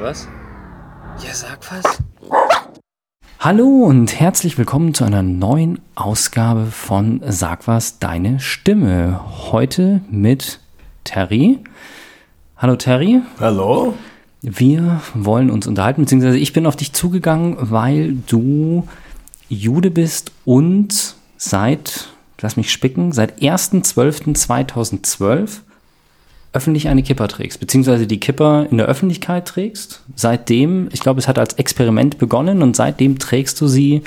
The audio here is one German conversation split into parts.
was? Ja, sag was. Hallo und herzlich willkommen zu einer neuen Ausgabe von Sag was, deine Stimme. Heute mit Terry. Hallo Terry. Hallo. Wir wollen uns unterhalten, beziehungsweise ich bin auf dich zugegangen, weil du Jude bist und seit, lass mich spicken, seit 1.12.2012 öffentlich eine Kipper trägst, beziehungsweise die Kipper in der Öffentlichkeit trägst. Seitdem, ich glaube, es hat als Experiment begonnen und seitdem trägst du sie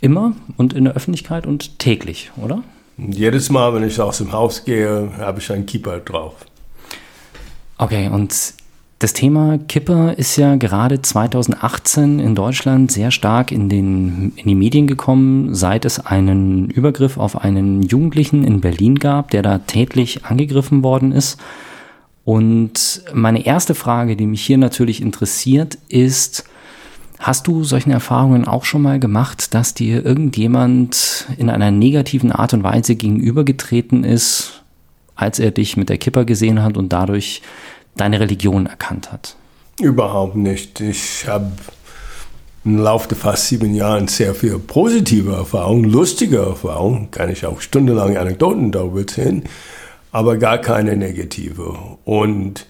immer und in der Öffentlichkeit und täglich, oder? Jedes Mal, wenn ich aus dem Haus gehe, habe ich einen Keeper drauf. Okay, und das Thema Kipper ist ja gerade 2018 in Deutschland sehr stark in, den, in die Medien gekommen, seit es einen Übergriff auf einen Jugendlichen in Berlin gab, der da tätlich angegriffen worden ist. Und meine erste Frage, die mich hier natürlich interessiert, ist, hast du solche Erfahrungen auch schon mal gemacht, dass dir irgendjemand in einer negativen Art und Weise gegenübergetreten ist, als er dich mit der Kipper gesehen hat und dadurch deine Religion erkannt hat? Überhaupt nicht. Ich habe im Laufe der fast sieben Jahren sehr viel positive Erfahrungen, lustige Erfahrungen, kann ich auch stundenlang Anekdoten darüber erzählen, aber gar keine negative. Und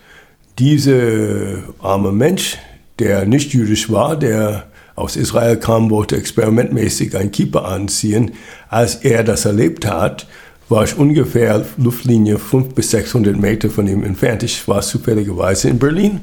dieser arme Mensch, der nicht jüdisch war, der aus Israel kam, wollte experimentmäßig ein Kippa anziehen. Als er das erlebt hat, war ich ungefähr Luftlinie 500 bis 600 Meter von ihm entfernt. Ich war zufälligerweise in Berlin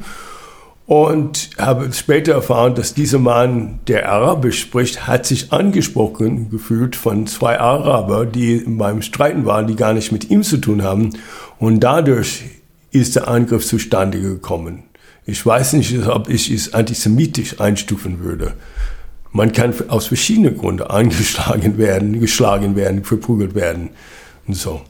und habe später erfahren, dass dieser Mann, der Arabisch spricht, hat sich angesprochen gefühlt von zwei Araber, die beim Streiten waren, die gar nicht mit ihm zu tun haben. Und dadurch ist der Angriff zustande gekommen. Ich weiß nicht, ob ich es antisemitisch einstufen würde. Man kann aus verschiedenen Gründen angeschlagen werden, geschlagen werden, verprügelt werden so.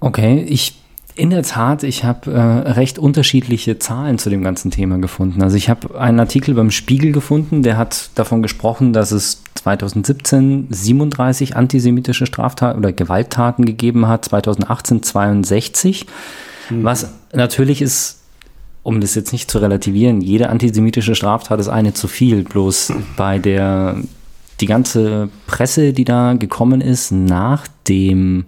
Okay, ich in der Tat, ich habe äh, recht unterschiedliche Zahlen zu dem ganzen Thema gefunden. Also ich habe einen Artikel beim Spiegel gefunden, der hat davon gesprochen, dass es 2017 37 antisemitische Straftaten oder Gewalttaten gegeben hat, 2018 62. Mhm. Was natürlich ist, um das jetzt nicht zu relativieren, jede antisemitische Straftat ist eine zu viel. Bloß bei der die ganze Presse, die da gekommen ist nach dem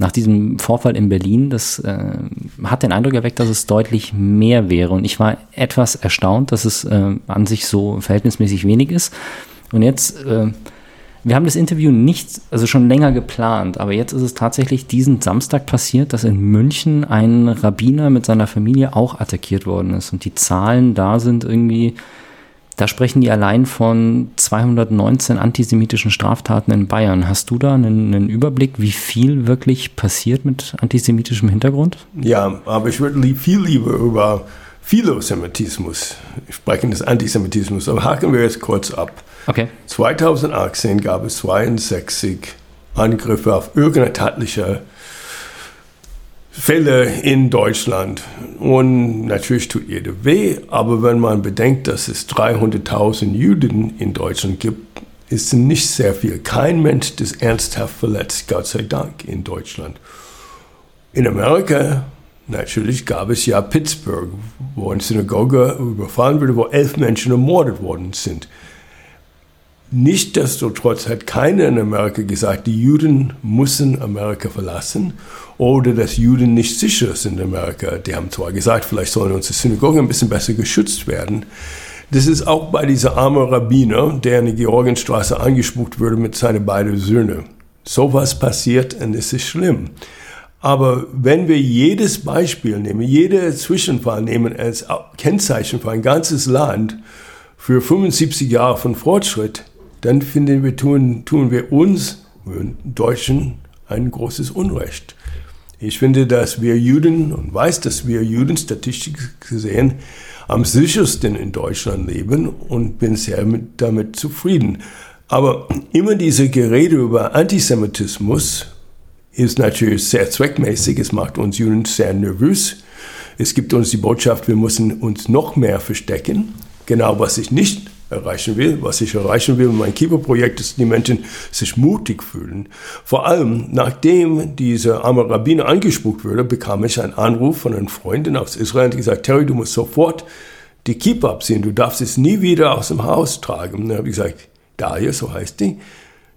nach diesem Vorfall in Berlin, das äh, hat den Eindruck erweckt, dass es deutlich mehr wäre. Und ich war etwas erstaunt, dass es äh, an sich so verhältnismäßig wenig ist. Und jetzt, äh, wir haben das Interview nicht, also schon länger geplant, aber jetzt ist es tatsächlich diesen Samstag passiert, dass in München ein Rabbiner mit seiner Familie auch attackiert worden ist. Und die Zahlen da sind irgendwie da sprechen die allein von 219 antisemitischen Straftaten in Bayern. Hast du da einen, einen, Überblick, wie viel wirklich passiert mit antisemitischem Hintergrund? Ja, aber ich würde viel lieber über Philosemitismus sprechen, des Antisemitismus. Aber haken wir jetzt kurz ab. Okay. 2018 gab es 62 Angriffe auf irgendeine tatliche Fälle in Deutschland. Und natürlich tut jeder weh, aber wenn man bedenkt, dass es 300.000 Juden in Deutschland gibt, ist nicht sehr viel. Kein Mensch ist ernsthaft verletzt, Gott sei Dank, in Deutschland. In Amerika, natürlich gab es ja Pittsburgh, wo eine Synagoge überfallen wurde, wo elf Menschen ermordet worden sind. Nichtsdestotrotz hat keiner in Amerika gesagt, die Juden müssen Amerika verlassen oder dass Juden nicht sicher sind in Amerika. Die haben zwar gesagt, vielleicht sollen unsere Synagogen ein bisschen besser geschützt werden. Das ist auch bei dieser armen Rabbiner, der in der Georgenstraße angespuckt wurde mit seinen beiden Söhnen. So was passiert und es ist schlimm. Aber wenn wir jedes Beispiel nehmen, jeder Zwischenfall nehmen als Kennzeichen für ein ganzes Land, für 75 Jahre von Fortschritt, dann finden wir, tun, tun wir uns, Deutschen, ein großes Unrecht. Ich finde, dass wir Juden und weiß, dass wir Juden statistisch gesehen am sichersten in Deutschland leben und bin sehr mit, damit zufrieden. Aber immer diese Gerede über Antisemitismus ist natürlich sehr zweckmäßig. Es macht uns Juden sehr nervös. Es gibt uns die Botschaft, wir müssen uns noch mehr verstecken. Genau was ich nicht erreichen will. Was ich erreichen will mit meinem Kippur-Projekt ist, die Menschen sich mutig fühlen. Vor allem, nachdem dieser arme Rabbiner angespuckt wurde, bekam ich einen Anruf von einer Freundin aus Israel, die gesagt, Terry, du musst sofort die Kippe abziehen, du darfst es nie wieder aus dem Haus tragen. Und dann habe ich gesagt, Daria, so heißt die,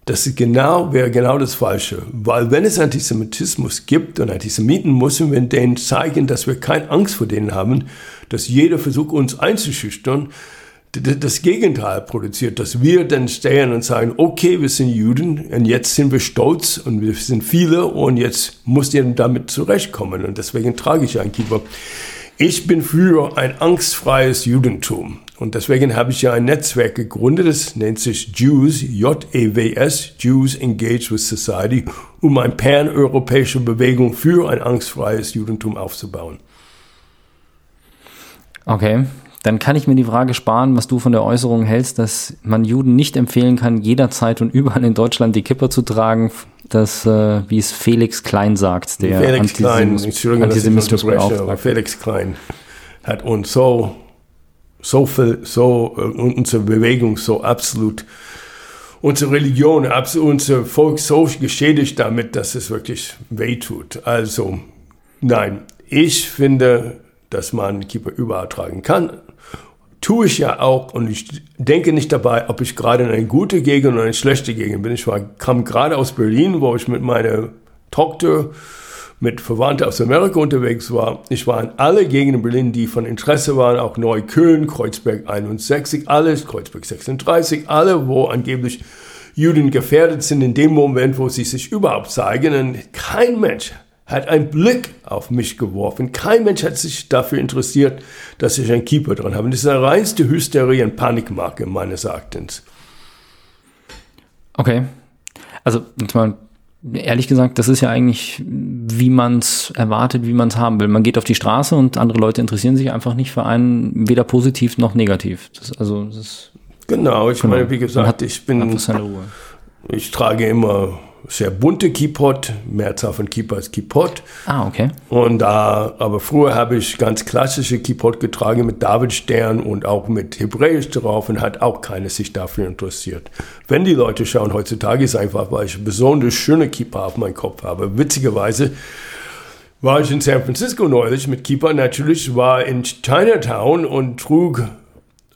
das ist genau, wäre genau das Falsche. Weil wenn es Antisemitismus gibt und Antisemiten, müssen wir denen zeigen, dass wir keine Angst vor denen haben, dass jeder versucht, uns einzuschüchtern, das Gegenteil produziert, dass wir dann stehen und sagen, okay, wir sind Juden und jetzt sind wir stolz und wir sind viele und jetzt muss ihr damit zurechtkommen und deswegen trage ich ein Kiefer. Ich bin für ein angstfreies Judentum. Und deswegen habe ich ja ein Netzwerk gegründet, das nennt sich Jews, J-E-W-S, Jews Engage with Society, um eine pan-europäische Bewegung für ein angstfreies Judentum aufzubauen. Okay, dann kann ich mir die Frage sparen, was du von der Äußerung hältst, dass man Juden nicht empfehlen kann, jederzeit und überall in Deutschland die Kippe zu tragen, dass, äh, wie es Felix Klein sagt, der Felix Klein, Antisemitismus Felix Klein hat uns so so viel, so äh, unsere Bewegung so absolut, unsere Religion, unser Volk so geschädigt damit, dass es wirklich wehtut. Also, nein, ich finde, dass man Kippa überall tragen kann. Tue ich ja auch und ich denke nicht dabei, ob ich gerade in eine gute Gegend oder eine schlechte Gegend bin. Ich war, kam gerade aus Berlin, wo ich mit meiner Tochter mit Verwandten aus Amerika unterwegs war. Ich war in alle Gegenden Berlin, die von Interesse waren, auch Neukölln, Kreuzberg 61, alles, Kreuzberg 36, alle, wo angeblich Juden gefährdet sind in dem Moment, wo sie sich überhaupt zeigen. Und kein Mensch hat einen Blick auf mich geworfen. Kein Mensch hat sich dafür interessiert, dass ich einen Keeper dran habe. Und das ist eine reinste Hysterie und Panikmarke meines Erachtens. Okay. Also, mal ehrlich gesagt, das ist ja eigentlich, wie man es erwartet, wie man es haben will. Man geht auf die Straße und andere Leute interessieren sich einfach nicht für einen, weder positiv noch negativ. Das, also, das genau, ich genau. meine, wie gesagt, hat, ich bin, ich trage immer sehr bunte Keypot, Mehrzahl von Keypot als Keypot. Ah, okay. Und da, aber früher habe ich ganz klassische Keypot getragen mit Davidstern und auch mit Hebräisch drauf und hat auch keiner sich dafür interessiert. Wenn die Leute schauen, heutzutage ist einfach, weil ich besonders schöne Kippa auf meinem Kopf habe. Witzigerweise war ich in San Francisco neulich mit Kippa. Natürlich war in Chinatown und trug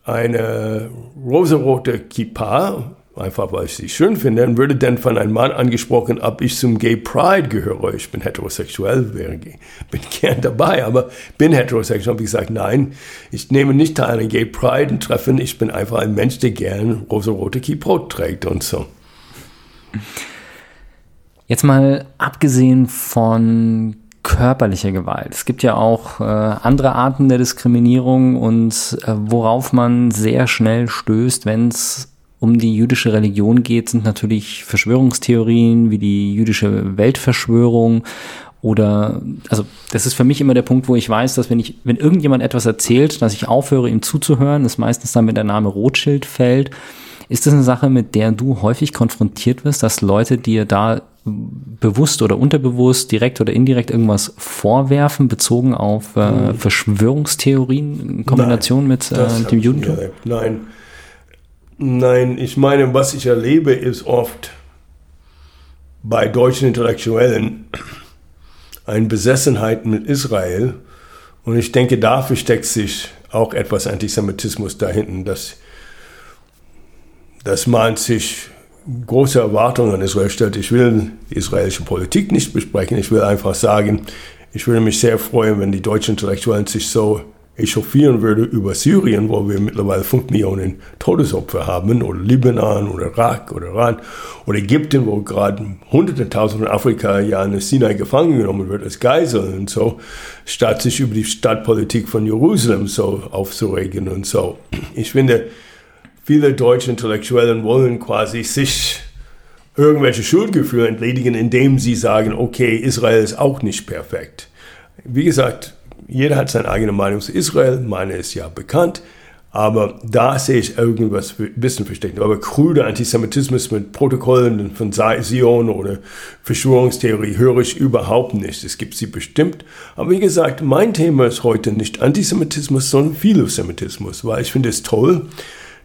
eine rosarote Kippa einfach weil ich sie schön finde, dann würde dann von einem Mann angesprochen, ob ich zum Gay Pride gehöre. Ich bin heterosexuell, wäre, bin gern dabei, aber bin heterosexuell. Habe ich gesagt, nein, ich nehme nicht teil an Gay Pride Treffen. Ich bin einfach ein Mensch, der gern rosa-rote Keybrot trägt und so. Jetzt mal abgesehen von körperlicher Gewalt. Es gibt ja auch äh, andere Arten der Diskriminierung und äh, worauf man sehr schnell stößt, wenn es um die jüdische Religion geht, sind natürlich Verschwörungstheorien wie die jüdische Weltverschwörung oder, also das ist für mich immer der Punkt, wo ich weiß, dass wenn ich, wenn irgendjemand etwas erzählt, dass ich aufhöre, ihm zuzuhören, ist meistens dann, wenn der Name Rothschild fällt. Ist das eine Sache, mit der du häufig konfrontiert wirst, dass Leute dir da bewusst oder unterbewusst, direkt oder indirekt irgendwas vorwerfen, bezogen auf äh. Verschwörungstheorien in Kombination Nein, mit äh, dem Judentum? Nein, Nein, ich meine, was ich erlebe, ist oft bei deutschen Intellektuellen eine Besessenheit mit Israel. Und ich denke, dafür steckt sich auch etwas Antisemitismus dahinten, dass, dass man sich große Erwartungen an Israel stellt. Ich will die israelische Politik nicht besprechen. Ich will einfach sagen, ich würde mich sehr freuen, wenn die deutschen Intellektuellen sich so echauffieren würde über Syrien, wo wir mittlerweile 5 Millionen Todesopfer haben, oder Libanon, oder Irak, oder Iran, oder Ägypten, wo gerade hunderte Tausend von Afrika ja in Sinai gefangen genommen wird als Geiseln und so, statt sich über die Stadtpolitik von Jerusalem so aufzuregen und so. Ich finde, viele deutsche Intellektuellen wollen quasi sich irgendwelche Schuldgefühle entledigen, indem sie sagen, okay, Israel ist auch nicht perfekt. Wie gesagt, jeder hat seine eigene Meinung zu Israel, meine ist ja bekannt, aber da sehe ich irgendwas ein bisschen versteckt. Aber krude Antisemitismus mit Protokollen von Sion oder Verschwörungstheorie höre ich überhaupt nicht. Es gibt sie bestimmt. Aber wie gesagt, mein Thema ist heute nicht Antisemitismus, sondern Philosemitismus, weil ich finde es toll,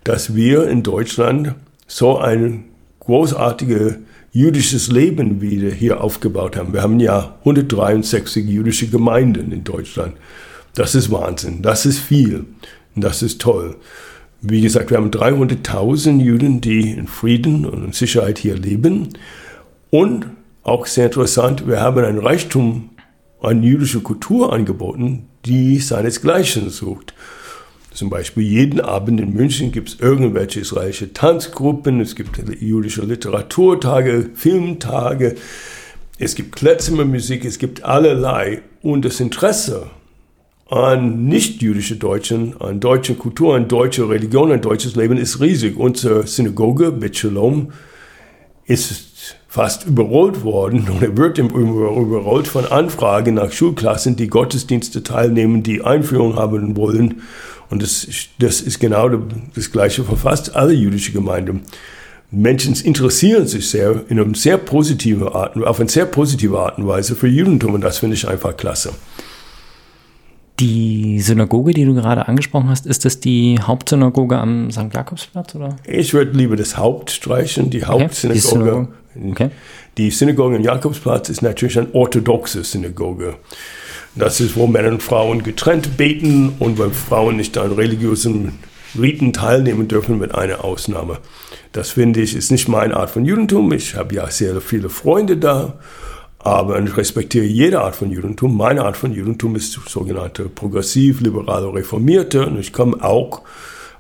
dass wir in Deutschland so ein großartiges jüdisches Leben wieder hier aufgebaut haben. Wir haben ja 163 jüdische Gemeinden in Deutschland. Das ist Wahnsinn, das ist viel das ist toll. Wie gesagt, wir haben 300.000 Juden, die in Frieden und in Sicherheit hier leben. Und auch sehr interessant, wir haben ein Reichtum an jüdischer Kultur angeboten, die seinesgleichen sucht. Zum Beispiel jeden Abend in München gibt es irgendwelche israelische Tanzgruppen, es gibt jüdische Literaturtage, Filmtage, es gibt Klezmermusik, es gibt allerlei. Und das Interesse an nicht-jüdische Deutschen, an deutsche Kultur, an deutsche Religion, an deutsches Leben ist riesig. Unsere Synagoge, Bet Shalom, ist fast überrollt worden oder wird überrollt von Anfragen nach Schulklassen, die Gottesdienste teilnehmen, die Einführung haben wollen. Und das, das ist genau das Gleiche für fast alle jüdische Gemeinden. Menschen interessieren sich sehr in einer sehr positive Art, auf eine sehr positive Art und Weise für Judentum und das finde ich einfach klasse. Die Synagoge, die du gerade angesprochen hast, ist das die Hauptsynagoge am St. Jakobsplatz? Oder? Ich würde lieber das Haupt streichen, die Hauptsynagoge. Okay. okay. Die Synagoge am Jakobsplatz ist natürlich eine orthodoxe Synagoge. Das ist, wo Männer und Frauen getrennt beten und wo Frauen nicht an religiösen Riten teilnehmen dürfen, mit einer Ausnahme. Das finde ich, ist nicht meine Art von Judentum. Ich habe ja sehr viele Freunde da aber ich respektiere jede Art von Judentum. Meine Art von Judentum ist sogenannte progressiv, liberale, reformierte. Und ich komme auch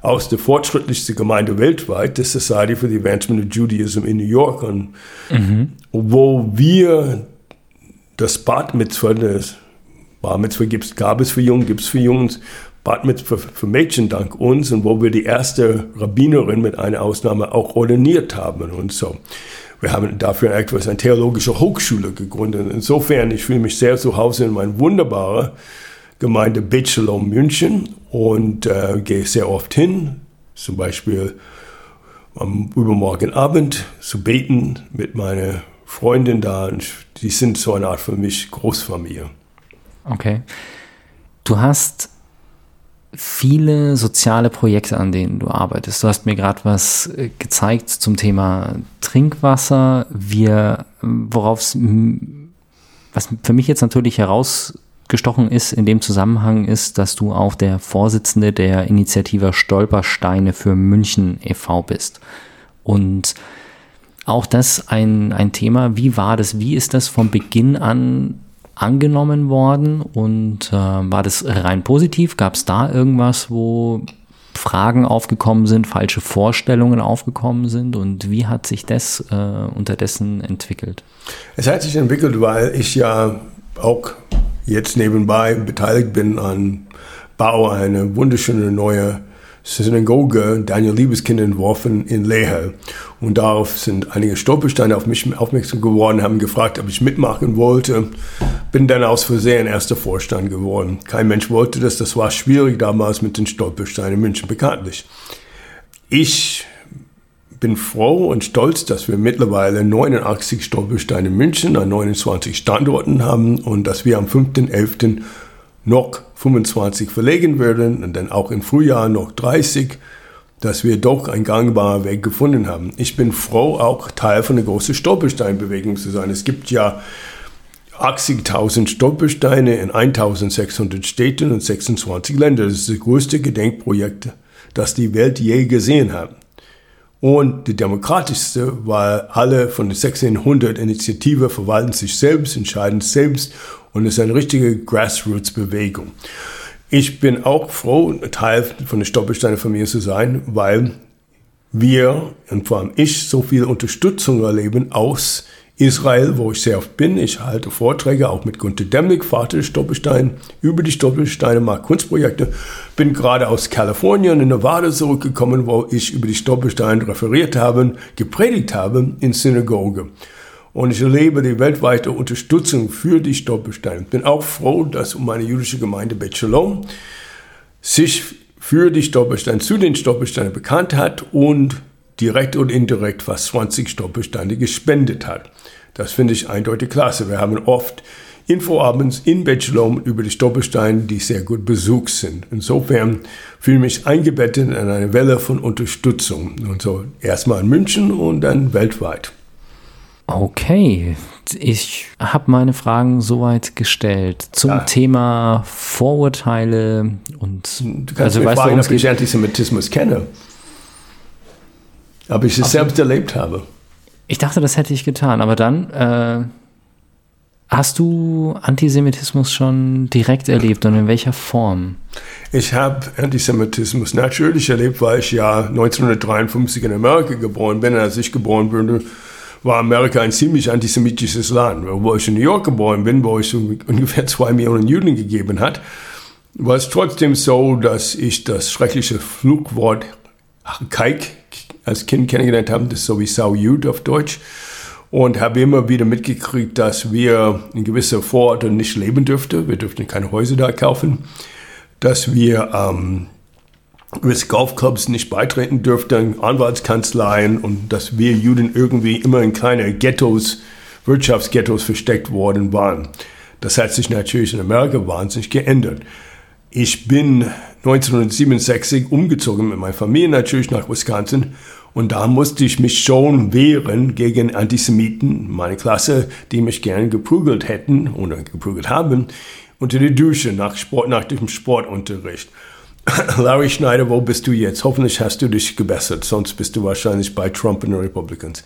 aus der fortschrittlichsten Gemeinde weltweit, der Society for the Advancement of Judaism in New York. Und mhm. wo wir das Bat Mitzvah, das Bar Mitzvah gibt's, gab es für Jungen, gibt es für Jungs, Bat Mitzvah für Mädchen dank uns und wo wir die erste Rabbinerin mit einer Ausnahme auch ordiniert haben und so. Wir haben dafür etwas eine theologische Hochschule gegründet. Insofern, ich fühle mich sehr zu Hause in meiner wunderbaren Gemeinde Bachelor München und äh, gehe sehr oft hin, zum Beispiel am übermorgen Abend zu beten mit meiner Freundin da. Und die sind so eine Art für mich Großfamilie. Okay. Du hast viele soziale Projekte, an denen du arbeitest. Du hast mir gerade was äh, gezeigt zum Thema Trinkwasser. Wir, worauf was für mich jetzt natürlich herausgestochen ist in dem Zusammenhang ist, dass du auch der Vorsitzende der Initiative Stolpersteine für München e.V. bist. Und auch das ein, ein Thema. Wie war das? Wie ist das von Beginn an angenommen worden und äh, war das rein positiv? Gab es da irgendwas, wo Fragen aufgekommen sind, falsche Vorstellungen aufgekommen sind und wie hat sich das äh, unterdessen entwickelt? Es hat sich entwickelt, weil ich ja auch jetzt nebenbei beteiligt bin an Bau einer wunderschönen neue Synagoge Daniel Liebeskind entworfen in Lehe. Und darauf sind einige Stolpersteine auf mich aufmerksam geworden, haben gefragt, ob ich mitmachen wollte. Bin dann aus Versehen erster Vorstand geworden. Kein Mensch wollte das, das war schwierig damals mit den Stolpersteinen in München bekanntlich. Ich bin froh und stolz, dass wir mittlerweile 89 Stolpersteine in München an 29 Standorten haben und dass wir am 5.11 noch 25 verlegen werden und dann auch im Frühjahr noch 30, dass wir doch einen gangbaren Weg gefunden haben. Ich bin froh, auch Teil von der großen Stolpersteinbewegung zu sein. Es gibt ja 80.000 Stolpersteine in 1.600 Städten und 26 Ländern. Das ist das größte Gedenkprojekt, das die Welt je gesehen hat. Und die demokratischste, weil alle von den 1600 Initiativen verwalten sich selbst, entscheiden selbst und es ist eine richtige Grassroots-Bewegung. Ich bin auch froh, Teil von der Stoppelsteiner-Familie zu sein, weil wir und vor allem ich so viel Unterstützung erleben aus Israel, wo ich sehr oft bin. Ich halte Vorträge auch mit Günter Demnig, Vater des Stoppelstein, über die Stoppelsteine, mache Kunstprojekte. Bin gerade aus Kalifornien in Nevada zurückgekommen, wo ich über die Stoppelsteine referiert habe, gepredigt habe in Synagoge. Und ich erlebe die weltweite Unterstützung für die Stolpersteine. Bin auch froh, dass meine jüdische Gemeinde Bet Shalom sich für die Stolpersteine, zu den Stolpersteinen bekannt hat und direkt und indirekt fast 20 Stolpersteine gespendet hat. Das finde ich eindeutig klasse. Wir haben oft Infoabends in Bachelor über die Stolpersteine, die sehr gut besucht sind. Insofern fühle ich mich eingebettet in eine Welle von Unterstützung. Und so erstmal in München und dann weltweit. Okay, ich habe meine Fragen soweit gestellt zum ja. Thema Vorurteile und du kannst also, mich fragen, du, ob ich Antisemitismus kenne. Ob ich es selbst erlebt habe. Ich dachte, das hätte ich getan, aber dann äh, hast du Antisemitismus schon direkt erlebt und in welcher Form? Ich habe Antisemitismus natürlich erlebt, weil ich ja 1953 in Amerika geboren bin. Als ich geboren wurde, war Amerika ein ziemlich antisemitisches Land. Wo ich in New York geboren bin, wo es ungefähr zwei Millionen Juden gegeben hat, war es trotzdem so, dass ich das schreckliche Flugwort Kaik als Kind kennengelernt habe, das ist so wie Sau Jud auf Deutsch. Und habe immer wieder mitgekriegt, dass wir in gewisser Vororte nicht leben dürften. Wir dürften keine Häuser da kaufen. Dass wir ähm, des Golfclubs nicht beitreten dürften, Anwaltskanzleien und dass wir Juden irgendwie immer in kleine Ghettos, Wirtschaftsghettos versteckt worden waren. Das hat sich natürlich in Amerika wahnsinnig geändert. Ich bin 1967 umgezogen mit meiner Familie natürlich nach Wisconsin und da musste ich mich schon wehren gegen Antisemiten, meine Klasse, die mich gerne geprügelt hätten oder geprügelt haben, unter die Dusche nach, Sport, nach dem Sportunterricht. Larry Schneider, wo bist du jetzt? Hoffentlich hast du dich gebessert, sonst bist du wahrscheinlich bei Trump und den Republicans.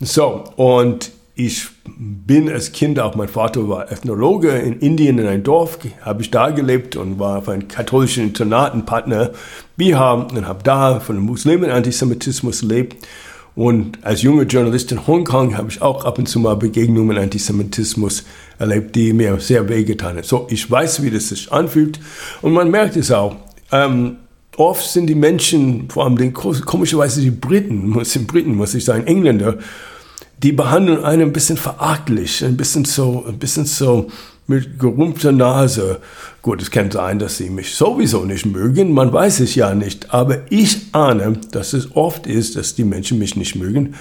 So, und ich bin als Kind, auch mein Vater war Ethnologe in Indien in einem Dorf, habe ich da gelebt und war auf einem katholischen Internatenpartner Bihar und habe da von Muslimen Antisemitismus gelebt. Und als junger Journalist in Hongkong habe ich auch ab und zu mal Begegnungen mit Antisemitismus erlebt, die mir sehr wehgetan haben. So, ich weiß, wie das sich anfühlt und man merkt es auch. Ähm, oft sind die Menschen, vor allem den, komischerweise die Briten, muss Briten, muss ich sagen, Engländer, die behandeln einen ein bisschen verachtlich, ein bisschen so, ein bisschen so mit gerumpfter Nase. Gut, es kann sein, dass sie mich sowieso nicht mögen, man weiß es ja nicht, aber ich ahne, dass es oft ist, dass die Menschen mich nicht mögen,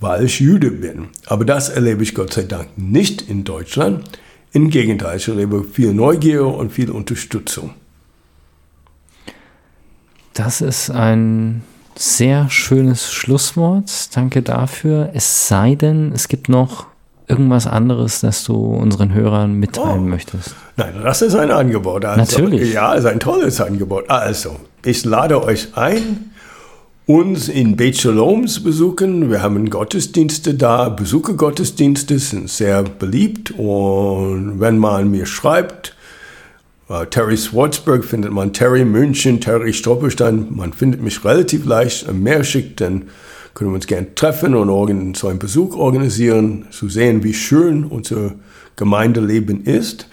weil ich Jude bin. Aber das erlebe ich Gott sei Dank nicht in Deutschland. Im Gegenteil, ich erlebe viel Neugier und viel Unterstützung. Das ist ein sehr schönes Schlusswort. Danke dafür. Es sei denn, es gibt noch irgendwas anderes, das du unseren Hörern mitteilen oh. möchtest. Nein, das ist ein Angebot. Also, Natürlich. Ja, es ist ein tolles Angebot. Also, ich lade euch ein, uns in Beit Shalom zu besuchen. Wir haben Gottesdienste da. Besuchergottesdienste sind sehr beliebt. Und wenn man mir schreibt, Terry Swartzberg findet man Terry München, Terry Stolperstein. Man findet mich relativ leicht. Mehr schickt, dann können wir uns gerne treffen und so einen Besuch organisieren, zu sehen, wie schön unser Gemeindeleben ist.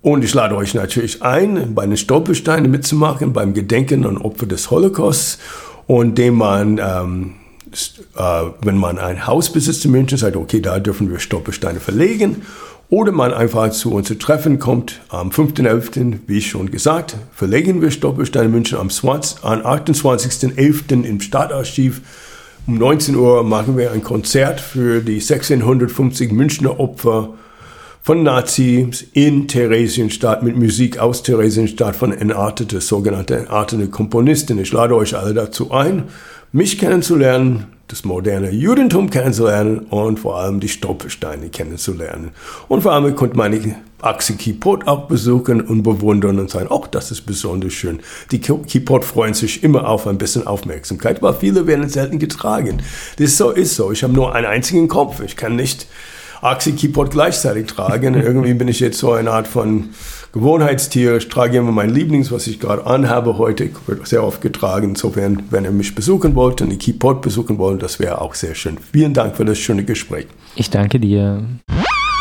Und ich lade euch natürlich ein, bei den Stolpersteinen mitzumachen, beim Gedenken an Opfer des Holocausts und dem man, ähm, äh, wenn man ein Haus besitzt in München, sagt, okay, da dürfen wir Stolpersteine verlegen oder man einfach zu uns zu Treffen kommt am 5.11., wie schon gesagt, verlegen wir Stolperstein München am, 28.11. im Stadtarchiv. Um 19 Uhr machen wir ein Konzert für die 1650 Münchner Opfer von Nazis in Theresienstadt mit Musik aus Theresienstadt von entartete, sogenannte entartete Komponisten. Ich lade euch alle dazu ein, mich kennenzulernen, das moderne Judentum kennenzulernen und vor allem die Stolpersteine kennenzulernen. Und vor allem konnte man die Achse Kippot auch besuchen und bewundern und sagen, auch das ist besonders schön. Die Kippot freuen sich immer auf ein bisschen Aufmerksamkeit, weil viele werden selten getragen. Das ist so, ist so. Ich habe nur einen einzigen Kopf. Ich kann nicht Achse Kippot gleichzeitig tragen. Irgendwie bin ich jetzt so eine Art von Gewohnheitstier. Ich trage immer mein Lieblings, was ich gerade anhabe heute, wird sehr oft getragen. Insofern, wenn ihr mich besuchen wollt und die Keypod besuchen wollt, das wäre auch sehr schön. Vielen Dank für das schöne Gespräch. Ich danke dir.